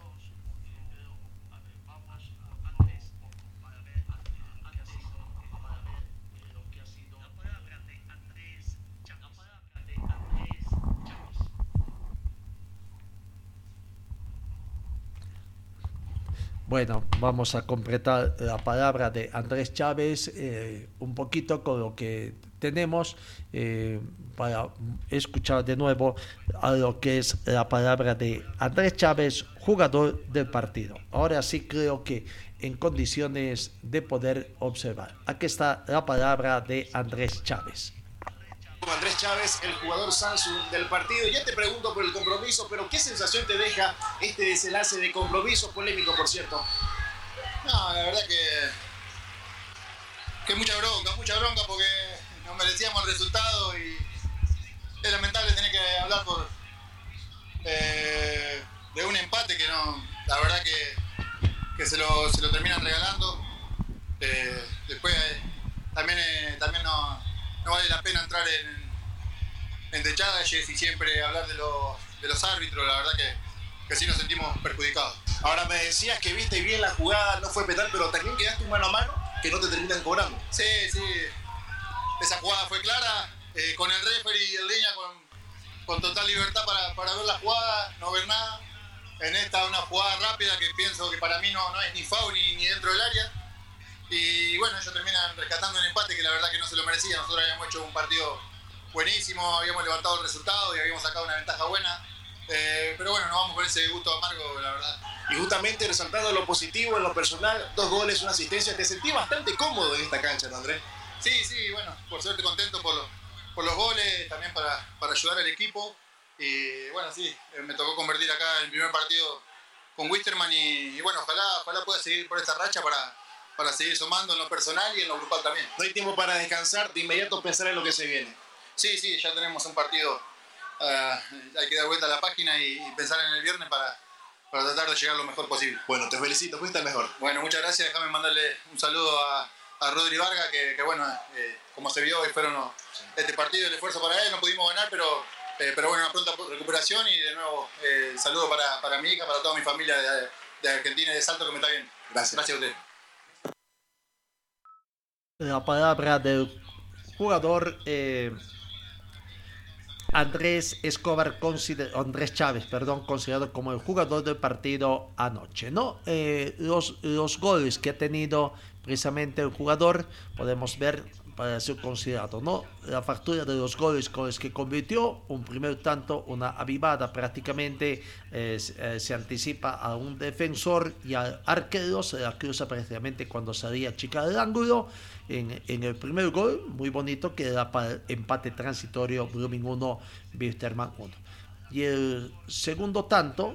Speaker 3: Bueno, vamos a completar la palabra de Andrés Chávez eh, un poquito con lo que tenemos eh, para escuchar de nuevo a lo que es la palabra de Andrés Chávez, jugador del partido. Ahora sí creo que en condiciones de poder observar. Aquí está la palabra de Andrés Chávez.
Speaker 4: Andrés Chávez, el jugador Samsung del partido. Ya te pregunto por el compromiso, pero ¿qué sensación te deja este desenlace de compromiso polémico, por cierto?
Speaker 5: No, la verdad que, que mucha bronca, mucha bronca porque nos merecíamos el resultado y es lamentable tener que hablar por eh, de un empate que no, la verdad que, que se, lo, se, lo, terminan regalando. Eh, después eh, también, también no no vale la pena entrar en, en detalles y siempre hablar de los, de los árbitros, la verdad que, que sí nos sentimos perjudicados.
Speaker 4: Ahora me decías que viste bien la jugada, no fue petal, pero también quedaste un mano a mano que no te terminan cobrando.
Speaker 5: Sí, sí, esa jugada fue clara, eh, con el referee y el línea con, con total libertad para, para, ver la jugada, no ver nada. En esta una jugada rápida que pienso que para mí no, no es ni foul ni, ni dentro del área y bueno, ellos terminan rescatando un empate que la verdad que no se lo merecía. Nosotros habíamos hecho un partido buenísimo, habíamos levantado el resultado y habíamos sacado una ventaja buena. Eh, pero bueno, nos vamos con ese gusto amargo, la verdad.
Speaker 4: Y justamente resaltando lo positivo en lo personal, dos goles, una asistencia, te sentí bastante cómodo en esta cancha, ¿no, Andrés?
Speaker 5: Sí, sí, bueno, por suerte contento por, por los goles, también para, para, ayudar al equipo. Y bueno, sí, eh, me tocó convertir acá el primer partido con Wisterman y, y bueno, ojalá, ojalá pueda seguir por esta racha para, para seguir sumando en lo personal y en lo grupal también.
Speaker 4: No hay tiempo para descansar, de inmediato pensar en lo que se viene.
Speaker 5: Sí, sí, ya tenemos un partido. Uh, hay que dar vuelta a la página y, pensar en el viernes para, para, tratar de llegar lo mejor posible.
Speaker 4: Bueno, te felicito, fuiste el mejor.
Speaker 5: Bueno, muchas gracias. Déjame mandarle un saludo a, a Rodri Varga, que, que bueno, eh, como se vio, fueron este partido el esfuerzo para él. No pudimos ganar, pero, eh, pero bueno, una pronta recuperación y de nuevo eh, saludo para, para mi hija, para toda mi familia de, de Argentina y de Salto que me está bien.
Speaker 4: Gracias.
Speaker 5: Gracias a usted
Speaker 3: la palabra del jugador eh, Andrés Escobar, Andrés Chávez, perdón, considerado como el jugador del partido anoche. ¿no? Eh, los, los goles que ha tenido precisamente el jugador, podemos ver para ser considerado, ¿no? La factura de los goles con los que convirtió, un primer tanto, una avivada prácticamente, eh, eh, se anticipa a un defensor y al arquero, se la cruza precisamente cuando salía chica del ángulo, en, en, el primer gol, muy bonito, que era para el empate transitorio, Blooming 1, Wisterman 1. Y el segundo tanto,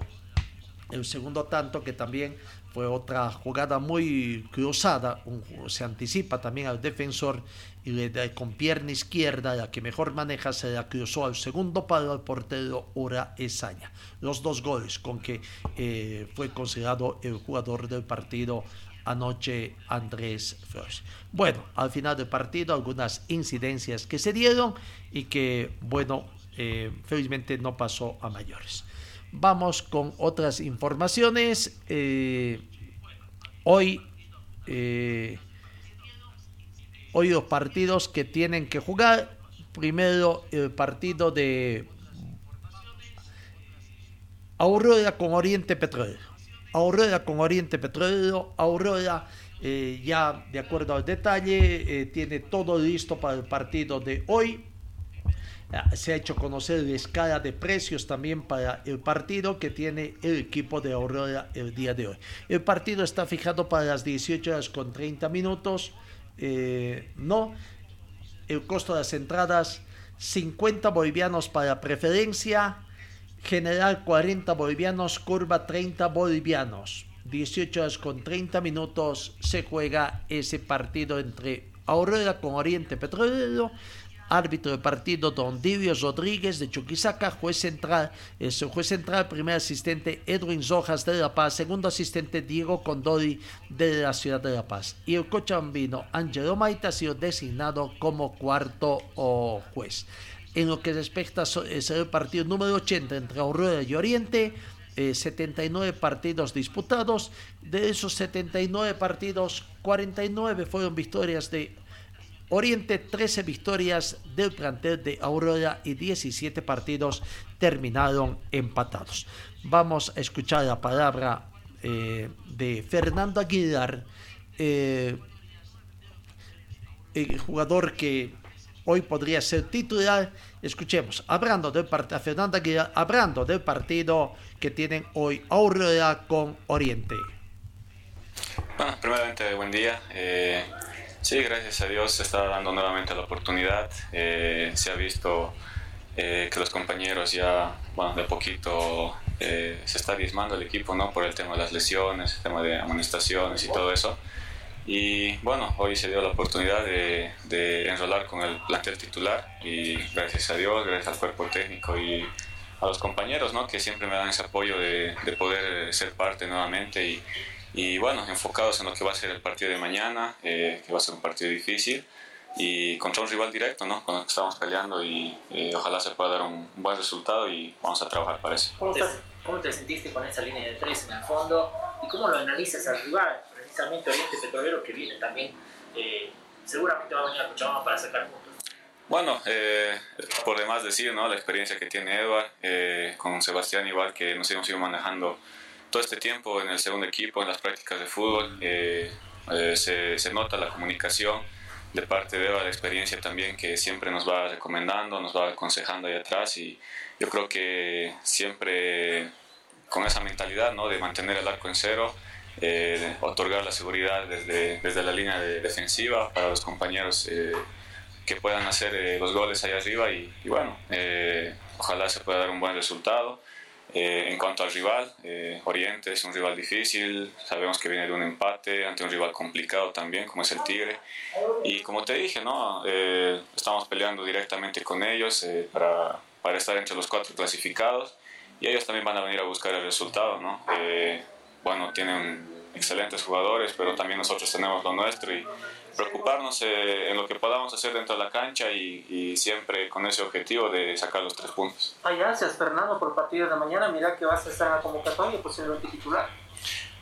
Speaker 3: el segundo tanto que también fue otra jugada muy cruzada, se anticipa también al defensor y le da con pierna izquierda, la que mejor maneja, se la cruzó al segundo palo al portero Ura Esaña. Los dos goles con que eh, fue considerado el jugador del partido anoche Andrés Flores. Bueno, al final del partido algunas incidencias que se dieron y que, bueno, eh, felizmente no pasó a mayores. Vamos con otras informaciones. Eh, hoy, eh, hoy los partidos que tienen que jugar. Primero el partido de Aurora con Oriente Petróleo. Aurora con Oriente Petróleo. Aurora eh, ya de acuerdo al detalle tiene todo listo para el partido de hoy se ha hecho conocer la escala de precios también para el partido que tiene el equipo de Aurora el día de hoy. El partido está fijado para las 18 horas con 30 minutos. Eh, no, el costo de las entradas 50 bolivianos para preferencia, general 40 bolivianos, curva 30 bolivianos. 18 horas con 30 minutos se juega ese partido entre Aurora con Oriente Petrolero Árbitro de partido Don Divio Rodríguez de Chuquisaca. Juez central, es juez central, primer asistente Edwin Rojas de La Paz. Segundo asistente Diego Condori de la ciudad de La Paz. Y el cochabambino Angelo Maita ha sido designado como cuarto juez. En lo que respecta es el partido número 80 entre Aurora y Oriente. 79 eh, partidos disputados. De esos 79 partidos, 49 fueron victorias de Oriente, 13 victorias del plantel de Aurora y 17 partidos terminaron empatados. Vamos a escuchar la palabra eh, de Fernando Aguilar, eh, el jugador que hoy podría ser titular. Escuchemos, hablando del partido, Fernando Aguilar, hablando del partido que tienen hoy Aurora con Oriente.
Speaker 6: Bueno, primeramente, buen día. Eh, sí, gracias a Dios se está dando nuevamente la oportunidad. Eh, se ha visto eh, que los compañeros ya, bueno, de poquito se está diezmando el equipo, ¿no? Por el tema de las lesiones, el tema de amonestaciones y todo eso. Y bueno, hoy se dio la oportunidad de, de enrolar con el plantel titular y gracias a Dios, gracias al cuerpo técnico y a los compañeros, ¿no? Que siempre me dan ese apoyo de, de poder ser parte nuevamente y y bueno, enfocados en lo que va a ser el partido de mañana, eh, que va a ser un partido difícil y contra un rival directo, ¿no? Con el que estamos peleando y eh, ojalá se pueda dar un buen resultado y vamos a trabajar para eso.
Speaker 7: ¿Cómo te, ¿Cómo te, sentiste con esa línea de tres en el fondo y cómo lo analizas al rival, precisamente Oriente Petrolero que viene también, eh, seguramente va a venir a Cochabamba para sacar puntos?
Speaker 6: Bueno, por demás decir, ¿no? La experiencia que tiene Edward con Sebastián igual que nos hemos ido manejando todo este tiempo en el segundo equipo, en las prácticas de fútbol, eh, eh, se, se, nota la comunicación de parte de Eva, la experiencia también que siempre nos va recomendando, nos va aconsejando ahí atrás y yo creo que siempre con esa mentalidad ¿no? de mantener el arco en cero, eh, otorgar la seguridad desde, desde la línea de defensiva para los compañeros que puedan hacer los goles ahí arriba y, y bueno, ojalá se pueda dar un buen resultado. Eh, en cuanto al rival, eh, Oriente es un rival difícil, sabemos que viene de un empate ante un rival complicado también, como es el Tigre. Y como te dije, ¿no? Eh, estamos peleando directamente con ellos para, para, estar entre los cuatro clasificados y ellos también van a venir a buscar el resultado. ¿no? bueno, tienen excelentes jugadores, pero también nosotros tenemos lo nuestro y preocuparnos eh, en lo que podamos hacer dentro de la cancha y, y, siempre con ese objetivo de sacar los tres puntos.
Speaker 7: Hay ansias, Fernando, por el partido de mañana. Mira que vas a estar en la convocatoria, posiblemente titular.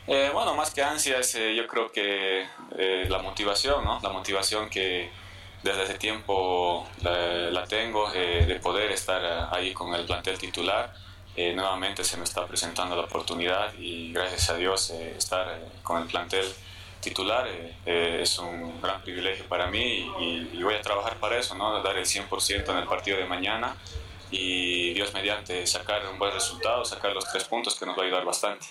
Speaker 6: Eh, bueno, más que ansias, eh, yo creo que eh, la motivación, ¿no? La motivación que desde hace tiempo la, la tengo de poder estar ahí con el plantel titular. nuevamente se me está presentando la oportunidad y gracias a Dios estar con el plantel titular eh, eh, es un gran privilegio para mí y, voy a trabajar para eso, ¿no? dar el 100% en el partido de mañana y Dios mediante sacar un buen resultado, sacar los tres puntos que nos va a ayudar bastante.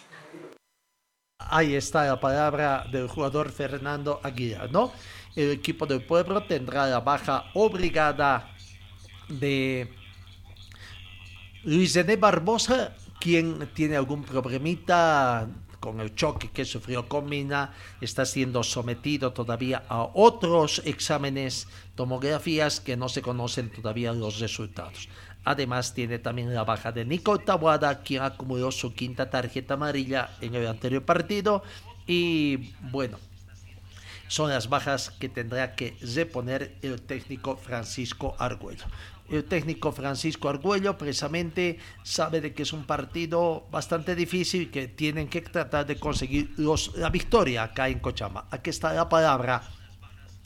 Speaker 3: Ahí está la palabra del jugador Fernando Aguilar, ¿no? El equipo del pueblo tendrá la baja obligada de Luis Barbosa, quien tiene algún problemita con el choque que sufrió con Mina, está siendo sometido todavía a otros exámenes, tomografías que no se conocen todavía los resultados. Además, tiene también la baja de Nico Tawada, quien acumuló su quinta tarjeta amarilla en el anterior partido. Y bueno, son las bajas que tendrá que reponer el técnico Francisco Argüello el técnico Francisco Argüello precisamente sabe de que es un partido bastante difícil y que tienen que tratar de conseguir la victoria acá en Cochama. Aquí está la palabra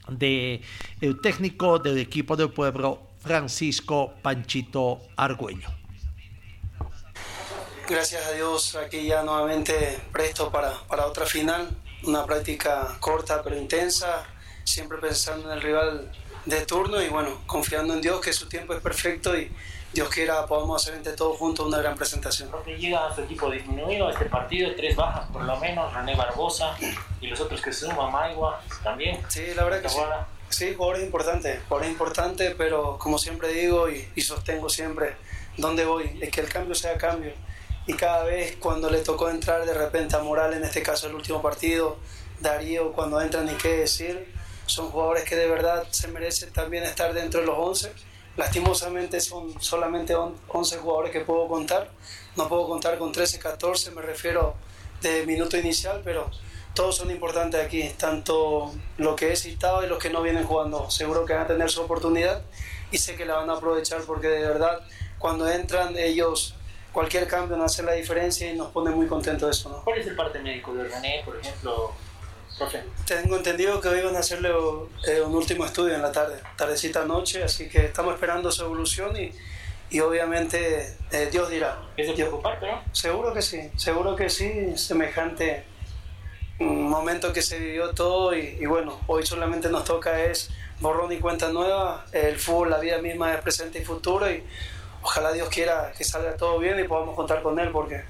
Speaker 3: de el técnico del equipo del pueblo, Francisco Panchito Argüello.
Speaker 8: Gracias a Dios, aquí ya nuevamente presto para, para otra final, una práctica corta pero intensa, siempre pensando en el rival de turno y bueno, confiando en Dios que su tiempo es perfecto y Dios quiera podamos hacer entre todos juntos una gran presentación.
Speaker 7: Porque llega a su equipo disminuido a este partido, tres bajas por lo menos, René Barbosa y los otros que se suman, Maigua también.
Speaker 8: Sí, la verdad que sí. Sí, jugadores importantes, jugadores importantes, pero como siempre digo y, y sostengo siempre, ¿dónde voy? Es que el cambio sea cambio. Y cada vez cuando le tocó entrar de repente a Moral, en este caso el último partido, Darío cuando entra ni qué decir, son jugadores que de verdad se merecen también estar dentro de los 11. Lastimosamente son solamente 11 jugadores que puedo contar. No puedo contar con 13, 14, me refiero de minuto inicial, pero todos son importantes aquí, tanto lo que he citado y los que no vienen jugando. Seguro que van a tener su oportunidad y sé que la van a aprovechar porque de verdad cuando entran ellos cualquier cambio no hace la diferencia y nos pone muy contentos eso. ¿no?
Speaker 7: ¿Cuál es el parte médico de René, por ejemplo? Profe.
Speaker 8: Tengo entendido que hoy van a hacerle eh, un último estudio en la tarde, tardecita noche, así que estamos esperando su evolución y, y obviamente eh, Dios dirá.
Speaker 7: ¿Es de preocupar, pero?
Speaker 8: Seguro que sí, seguro que sí, semejante momento que se vivió todo y, y bueno, hoy solamente nos toca es borrón y cuenta nueva, el fútbol, la vida misma es presente y futuro y ojalá Dios quiera que salga todo bien y podamos contar con él porque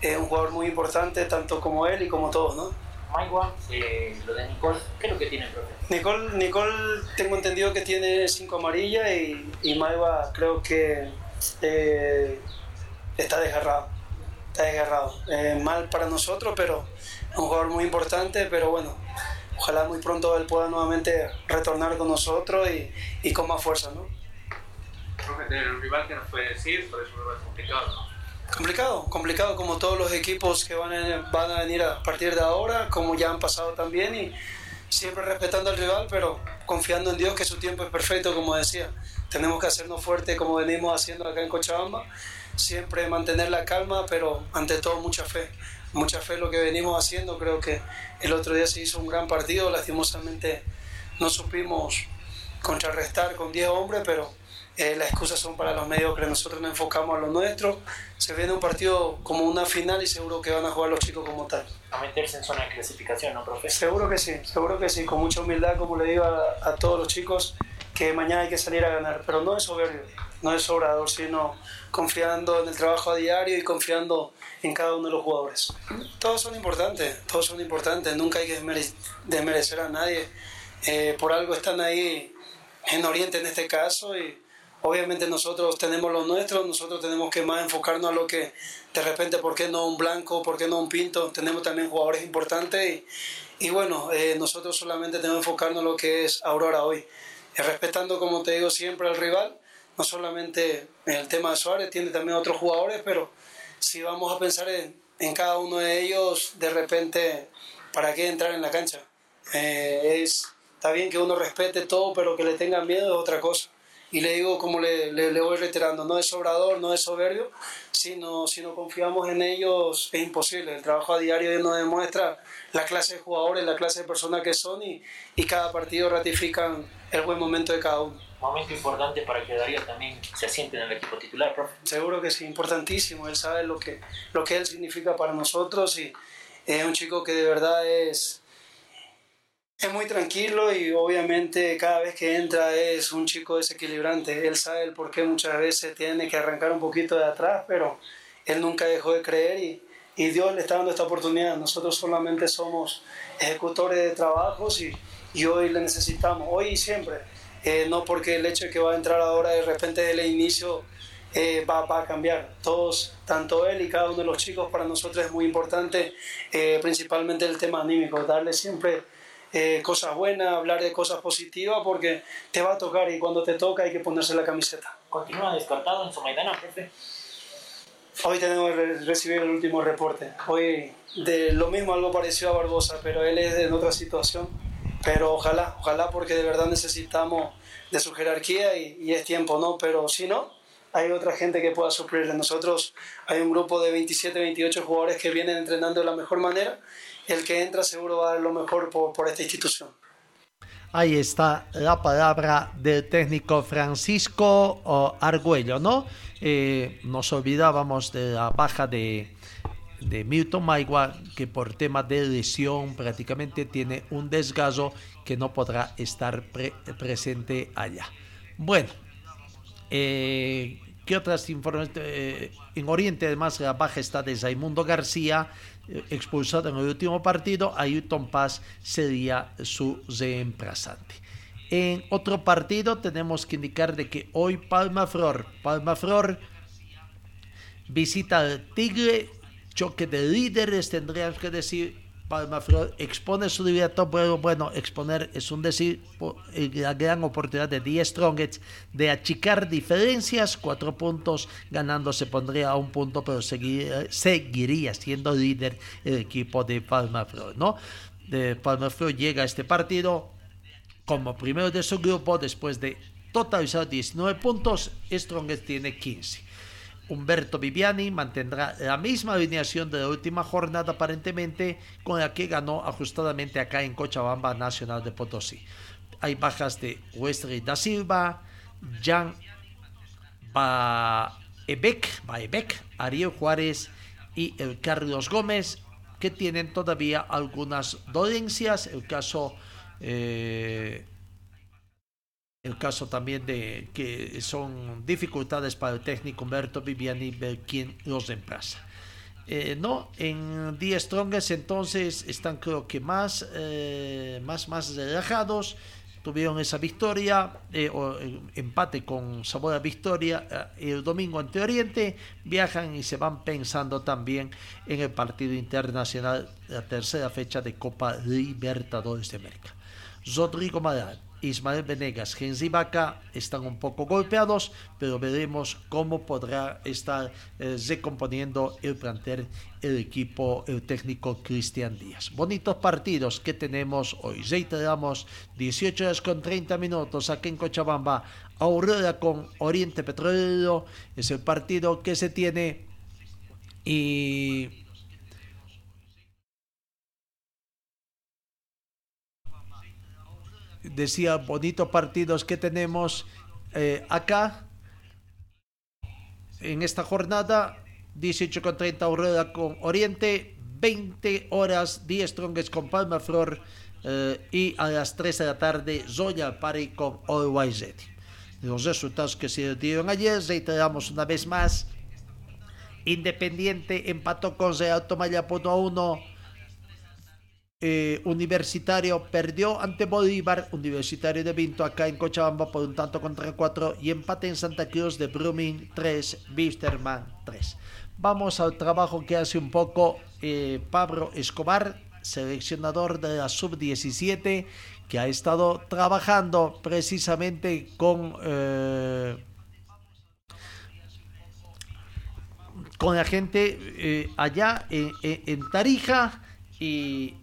Speaker 8: es un jugador muy importante tanto como él y como todos, ¿no?
Speaker 7: Maigua, eh, lo de Nicole, ¿qué es lo que tiene, profe?
Speaker 8: Nicole, Nicole tengo entendido que tiene cinco amarillas y, y Maigua creo que eh, está desgarrado. Está desgarrado. Eh, mal para nosotros, pero es un jugador muy importante, pero bueno, ojalá muy pronto él pueda nuevamente retornar con nosotros y, y con más fuerza, ¿no?
Speaker 9: el rival que nos puede decir, por eso es complicado, ¿no?
Speaker 8: Complicado, complicado como todos los equipos que van a, van a venir a partir de ahora, como ya han pasado también, y siempre respetando al rival, pero confiando en Dios que su tiempo es perfecto, como decía. Tenemos que hacernos fuertes como venimos haciendo acá en Cochabamba, siempre mantener la calma, pero ante todo mucha fe. Mucha fe lo que venimos haciendo, creo que el otro día se hizo un gran partido, lastimosamente no supimos contrarrestar con 10 hombres, pero eh, las excusas son para los mediocres, nosotros nos enfocamos a lo nuestro. Se viene un partido como una final y seguro que van a jugar los chicos como tal.
Speaker 7: A meterse en zona de clasificación, ¿no, profe?
Speaker 8: Seguro que sí, seguro que sí, con mucha humildad, como le digo a, a todos los chicos, que mañana hay que salir a ganar, pero no es soberbio, no es sobrador, sino confiando en el trabajo a diario y confiando en cada uno de los jugadores. Todos son importantes, todos son importantes, nunca hay que desmere- desmerecer a nadie. Eh, por algo están ahí en Oriente en este caso y obviamente nosotros tenemos lo nuestro, nosotros tenemos que más enfocarnos a lo que de repente, ¿por qué no un blanco? ¿Por qué no un pinto? Tenemos también jugadores importantes y, bueno, eh, nosotros solamente tenemos que enfocarnos en lo que es Aurora hoy. Eh, respetando, como te digo, siempre al rival, no solamente en el tema de Suárez, tiene también otros jugadores, pero si vamos a pensar en, en cada uno de ellos, de repente, ¿para qué entrar en la cancha? Eh, es, está bien que uno respete todo, pero que le tengan miedo es otra cosa. Y le digo, como le, le, le voy reiterando, no es sobrador, no es soberbio, sino si no confiamos en ellos es imposible. El trabajo a diario nos demuestra la clase de jugadores, la clase de personas que son y, y cada partido ratifican el buen momento de cada uno.
Speaker 7: Momento importante para que Darío también se asiente en el equipo titular, profe.
Speaker 8: Seguro que sí, importantísimo. Él sabe lo que, lo que él significa para nosotros y es un chico que de verdad es, es muy tranquilo y obviamente cada vez que entra es un chico desequilibrante. Él sabe el por qué muchas veces tiene que arrancar un poquito de atrás, pero él nunca dejó de creer y, y Dios le está dando esta oportunidad. Nosotros solamente somos ejecutores de trabajos y, y hoy le necesitamos, hoy y siempre. Eh, no porque el hecho de que va a entrar ahora de repente desde el inicio eh, va, va, a cambiar. Todos, tanto él y cada uno de los chicos, para nosotros es muy importante, eh, principalmente el tema anímico, darle siempre eh, cosas buenas, hablar de cosas positivas, porque te va a tocar y cuando te toca hay que ponerse la camiseta.
Speaker 7: ¿Continúa descartado en su Maidana, profe?
Speaker 8: Hoy tenemos que re recibir el último reporte. Hoy de lo mismo algo pareció a Barbosa, pero él es en otra situación. Pero ojalá, ojalá porque de verdad necesitamos de su jerarquía y, y es tiempo, ¿no? Pero si no, hay otra gente que pueda suplirle. Nosotros hay un grupo de 27, 28 jugadores que vienen entrenando de la mejor manera. El que entra seguro va a dar lo mejor por, por esta institución.
Speaker 3: Ahí está la palabra del técnico Francisco oh, Argüello, ¿no? Eh, nos olvidábamos de la baja de, de Milton Maigua, que por tema de lesión prácticamente tiene un desgazo que no podrá estar pre presente allá. Bueno, eh, ¿qué otras informaciones? Eh, en Oriente, además, la baja está de Zaimundo García, expulsado en el último partido. Ayrton Paz sería su reemplazante. En otro partido tenemos que indicar de que hoy Palma Flor, Palma Flor visita al Tigre, choque de líderes, tendríamos que decir, Palma Flor expone su directo, pero bueno, exponer es un decir, eh, la gran oportunidad de Die Strongest de achicar diferencias, cuatro puntos, ganando se pondría a un punto, pero seguiría, seguiría siendo líder el equipo de Palma Flor, ¿no? De Palma Flor llega a este partido como primero de su grupo después de totalizar 19 puntos, Strongest tiene 15. Humberto Viviani mantendrá la misma alineación de la última jornada aparentemente con la que ganó ajustadamente acá en Cochabamba Nacional de Potosí. Hay bajas de Wesley da Silva, Jan Baebek, Baebek, Ariel Juárez y el Carlos Gómez que tienen todavía algunas dolencias. El caso eh, el caso también de que son dificultades para el técnico Humberto Viviani ver quién los reemplaza. Eh, no, en The Strongest entonces están creo que más, eh, más, más relajados. Tuvieron esa victoria, eh, o empate con sabor a victoria el domingo ante Oriente. Viajan y se van pensando también en el partido internacional, la tercera fecha de Copa Libertadores de América. Rodrigo Madrid Ismael Venegas, Genzi Vaca están un poco golpeados, pero veremos cómo podrá estar eh, recomponiendo el plantel, el equipo, el técnico Cristian Díaz. Bonitos partidos que tenemos hoy. Reiteramos 18 horas con 30 minutos aquí en Cochabamba. Aurora con Oriente Petrolero es el partido que se tiene y decía, bonitos partidos que tenemos eh, acá en esta jornada. 18 con 30 Aurora con Oriente, 20 horas 10 Strongest con Palma Flor eh, y a las 3 de la tarde Zoya Pari con Always Los resultados que se dieron ayer, reiteramos una vez más. Independiente empató con Real Tomaya por 1 a 1. Eh, universitario perdió ante Bolívar, Universitario de Vinto acá en Cochabamba por un tanto contra cuatro y empate en Santa Cruz de Brumming 3, Bisterman 3. Vamos al trabajo que hace un poco eh, Pablo Escobar, seleccionador de la sub-17, que ha estado trabajando precisamente con, eh, con la gente allá en Tarija y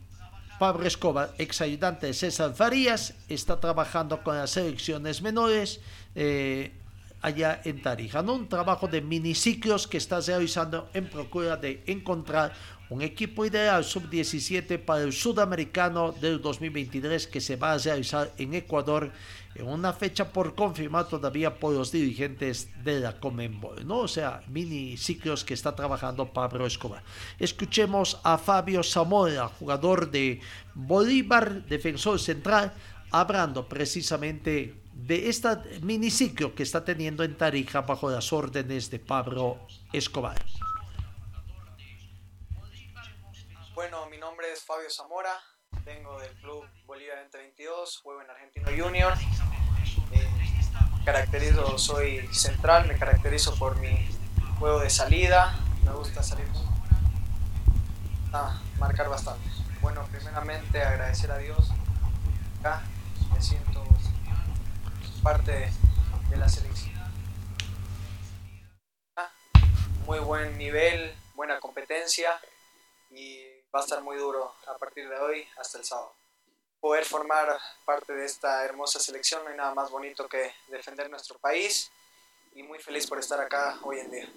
Speaker 3: Pablo Escobar, ex ayudante de César Farías, está trabajando con las selecciones menores eh, allá en Tarija. Un trabajo de miniciclos que está realizando en procura de encontrar un equipo ideal sub-17 para el sudamericano del 2023 que se va a realizar en Ecuador en una fecha por confirmar todavía por los dirigentes de la Comenbol, ¿no? O sea, mini ciclos que está trabajando Pablo Escobar. Escuchemos a Fabio Zamora, jugador de Bolívar, defensor central, hablando precisamente de esta miniciclo que está teniendo en Tarija bajo las órdenes de Pablo Escobar.
Speaker 10: Bueno, mi nombre Fabio Zamora, vengo del club Bolívar 2022, juego en Argentino Junior. Eh, caracterizo, soy central, me caracterizo por mi juego de salida, me gusta salir a marcar bastante. Bueno, primeramente agradecer a Dios, acá me siento parte de la selección. Muy buen nivel, buena competencia y va a estar muy duro a partir de hoy hasta el sábado. Poder formar parte de esta hermosa selección no hay nada más bonito que defender nuestro país y muy feliz por estar acá hoy en día.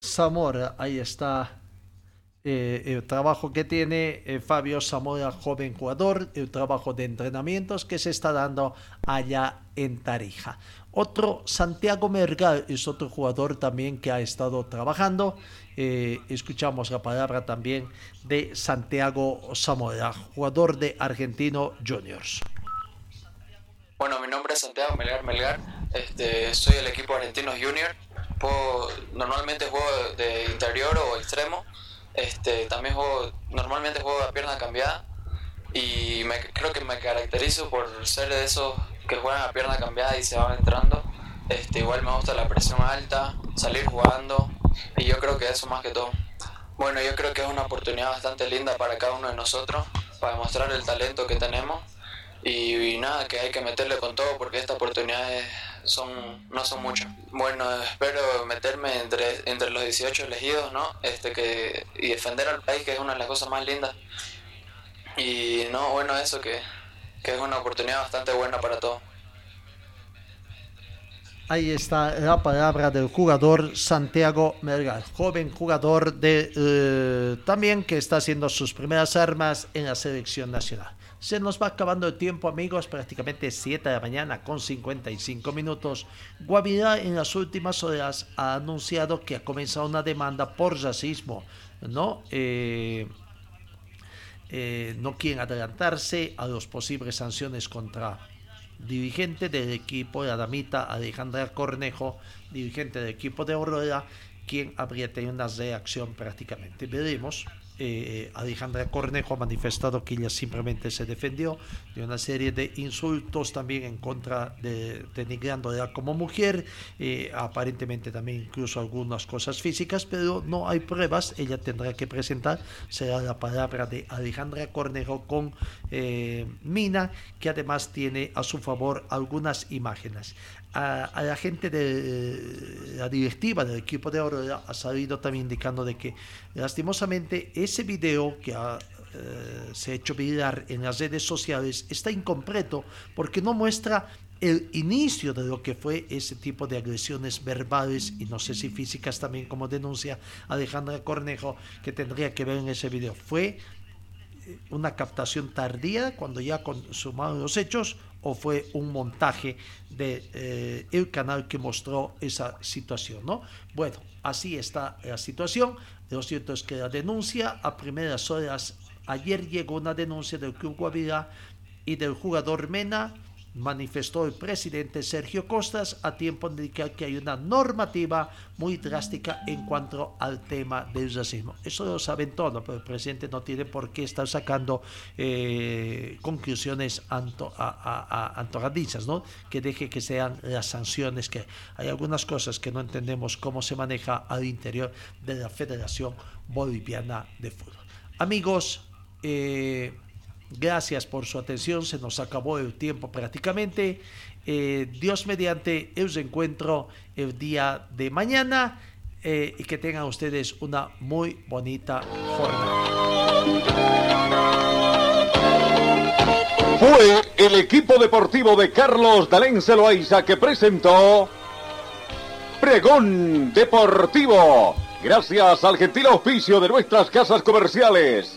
Speaker 3: Zamora, ahí está eh, el trabajo que tiene eh, Fabio Zamora, joven jugador, el trabajo de entrenamientos que se está dando allá en Tarija. Otro, Santiago Mergal, es otro jugador también que ha estado trabajando. Eh, escuchamos la palabra también de Santiago Zamora, jugador de Argentino Juniors.
Speaker 11: Bueno, mi nombre es Santiago Melgar Melgar, este, soy del equipo Argentino Junior. normalmente juego de interior o extremo. Este, también juego, normalmente juego a pierna cambiada y creo que me caracterizo por ser de esos que juegan a pierna cambiada y se van entrando. Este, igual me gusta la presión alta, salir jugando, Y yo creo que eso más que todo. Bueno, yo creo que es una oportunidad bastante linda para cada uno de nosotros, para demostrar el talento que tenemos y, nada, que hay que meterle con todo porque estas oportunidades son, no son muchas. Bueno, espero meterme entre, entre los 18 elegidos, ¿no? Este, que, y defender al país, que es una de las cosas más lindas. Y no, bueno, eso que, que es una oportunidad bastante buena para todos.
Speaker 3: Ahí está la palabra del jugador Santiago Melgar, joven jugador de eh, también que está haciendo sus primeras armas en la selección nacional. Se nos va acabando el tiempo, amigos, prácticamente 7 de la mañana con 55 minutos. Guavirá en las últimas horas ha anunciado que ha comenzado una demanda por racismo, ¿no? Eh, eh, no quieren adelantarse a las posibles sanciones contra dirigente del equipo de damita Alejandra Cornejo, dirigente del equipo de Aurora, quien habría tenido una reacción prácticamente. Veremos eh, Alejandra Cornejo ha manifestado que ella simplemente se defendió de una serie de insultos también en contra de denigrándola como mujer, eh, aparentemente también incluso algunas cosas físicas, pero no hay pruebas, ella tendrá que presentar, será la palabra de Alejandra Cornejo con eh, Mina, que además tiene a su favor algunas imágenes a, la gente de la directiva del equipo de Oro ha salido también indicando de que lastimosamente ese video que eh, se ha hecho viral en las redes sociales está incompleto porque no muestra el inicio de lo que fue ese tipo de agresiones verbales y no sé si físicas también como denuncia Alejandra Cornejo que tendría que ver en ese video. Fue una captación tardía cuando ya consumaron los hechos o fue un montaje de eh, el canal que mostró esa situación, ¿no? Bueno, así está la situación. Lo cierto es que la denuncia a primeras horas ayer llegó una denuncia del Club Guavirá y del jugador Mena manifestó el presidente Sergio Costas a tiempo de indicar que hay una normativa muy drástica en cuanto al tema del racismo. Eso lo saben todos, pero el presidente no tiene por qué estar sacando eh, conclusiones anto, ¿no? Que deje que sean las sanciones, que hay algunas cosas que no entendemos cómo se maneja al interior de la Federación Boliviana de Fútbol. Amigos, eh, Gracias por su atención, se nos acabó el tiempo prácticamente. Eh, Dios mediante, os encuentro el día de mañana eh, y que tengan ustedes una muy bonita jornada.
Speaker 1: Fue el equipo deportivo de Carlos Dalén Celoaiza que presentó Pregón Deportivo. Gracias al gentil oficio de nuestras casas comerciales.